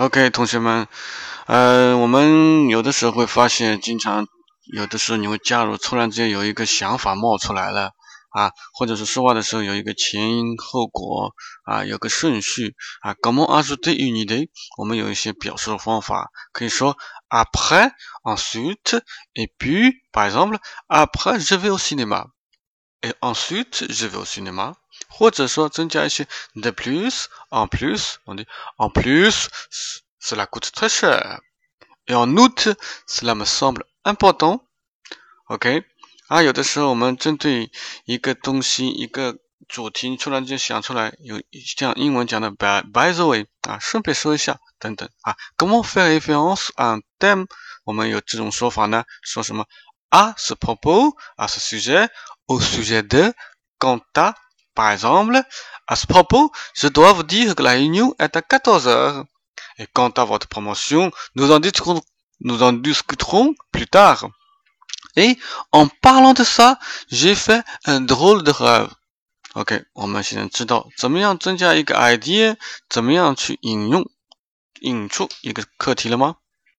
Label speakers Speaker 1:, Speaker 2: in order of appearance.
Speaker 1: OK，同学们，呃，我们有的时候会发现，经常有的时候你会加入，突然之间有一个想法冒出来了啊，或者是说话的时候有一个前因后果啊，有个顺序啊。Comment a s t e n i d 我们有一些表述的方法，可以说 après, ensuite, et puis, par exemple, après je vais au cinéma，et ensuite je vais au cinéma。或者说增加一些 the plus en plus，我的 en plus cela coûte très cher。et en outre cela me semble important。OK，啊，有的时候我们针对一个东西一个主题突然间想出来，有像英文讲的 by by the way 啊，顺便说一下等等啊。Comment faire référence à un thème？我们有这种说法呢，说什么 à ce propos，à ce sujet，au sujet de，quant à。Par exemple, à ce propos, je dois vous dire que la réunion est à 14 heures. Et quant à votre promotion, nous en discuterons, nous en discuterons plus tard. Et en parlant de ça, j'ai fait un drôle de rêve. OK，我们现在知道怎么样增加一个 idea，怎么样去引用、引出一个课题了吗？